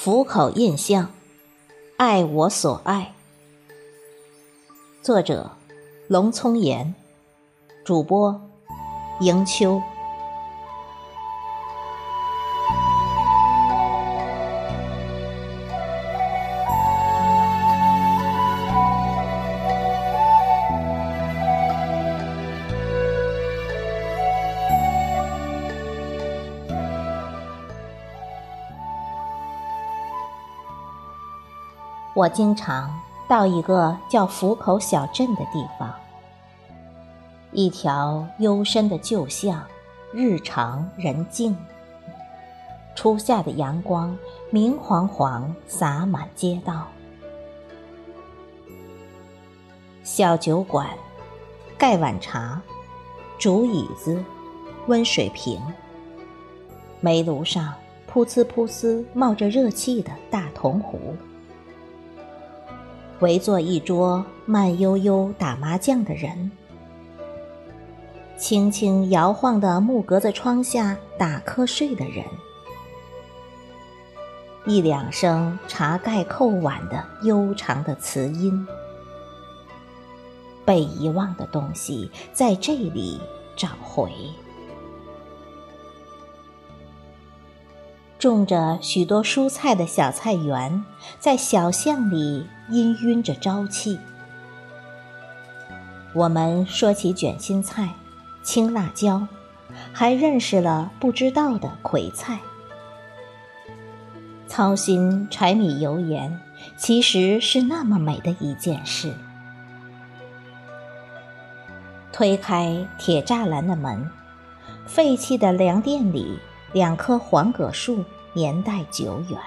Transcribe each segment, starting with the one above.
福口印象，爱我所爱。作者：龙聪言，主播：迎秋。我经常到一个叫府口小镇的地方，一条幽深的旧巷，日长人静。初夏的阳光明晃晃洒满街道，小酒馆，盖碗茶，竹椅子，温水瓶，煤炉上噗呲噗呲冒着热气的大铜壶。围坐一桌慢悠悠打麻将的人，轻轻摇晃的木格子窗下打瞌睡的人，一两声茶盖扣碗的悠长的词音，被遗忘的东西在这里找回。种着许多蔬菜的小菜园，在小巷里氤氲着朝气。我们说起卷心菜、青辣椒，还认识了不知道的葵菜。操心柴米油盐，其实是那么美的一件事。推开铁栅栏的门，废弃的粮店里。两棵黄葛树，年代久远。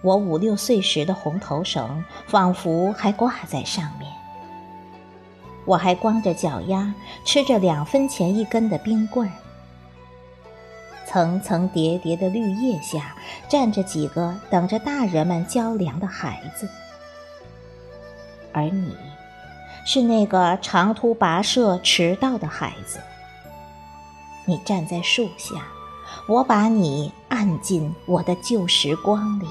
我五六岁时的红头绳，仿佛还挂在上面。我还光着脚丫，吃着两分钱一根的冰棍儿。层层叠叠的绿叶下，站着几个等着大人们交粮的孩子。而你，是那个长途跋涉迟到的孩子。你站在树下，我把你按进我的旧时光里。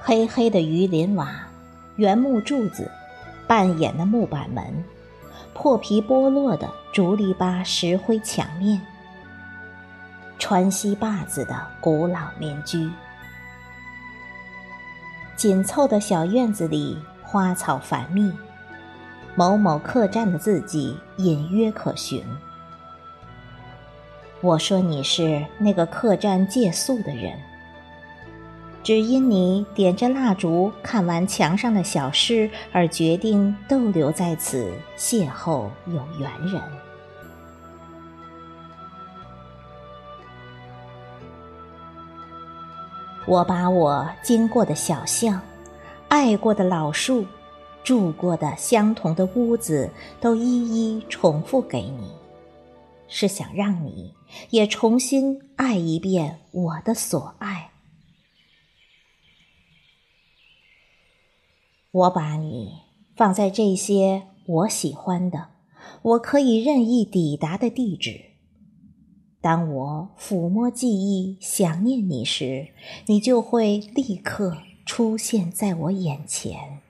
黑黑的鱼鳞瓦，原木柱子，半掩的木板门，破皮剥落的竹篱笆石灰墙面，川西坝子的古老民居。紧凑的小院子里，花草繁密。某某客栈的字迹隐约可寻。我说你是那个客栈借宿的人，只因你点着蜡烛看完墙上的小诗，而决定逗留在此邂逅有缘人。我把我经过的小巷，爱过的老树。住过的相同的屋子，都一一重复给你，是想让你也重新爱一遍我的所爱。我把你放在这些我喜欢的、我可以任意抵达的地址。当我抚摸记忆、想念你时，你就会立刻出现在我眼前。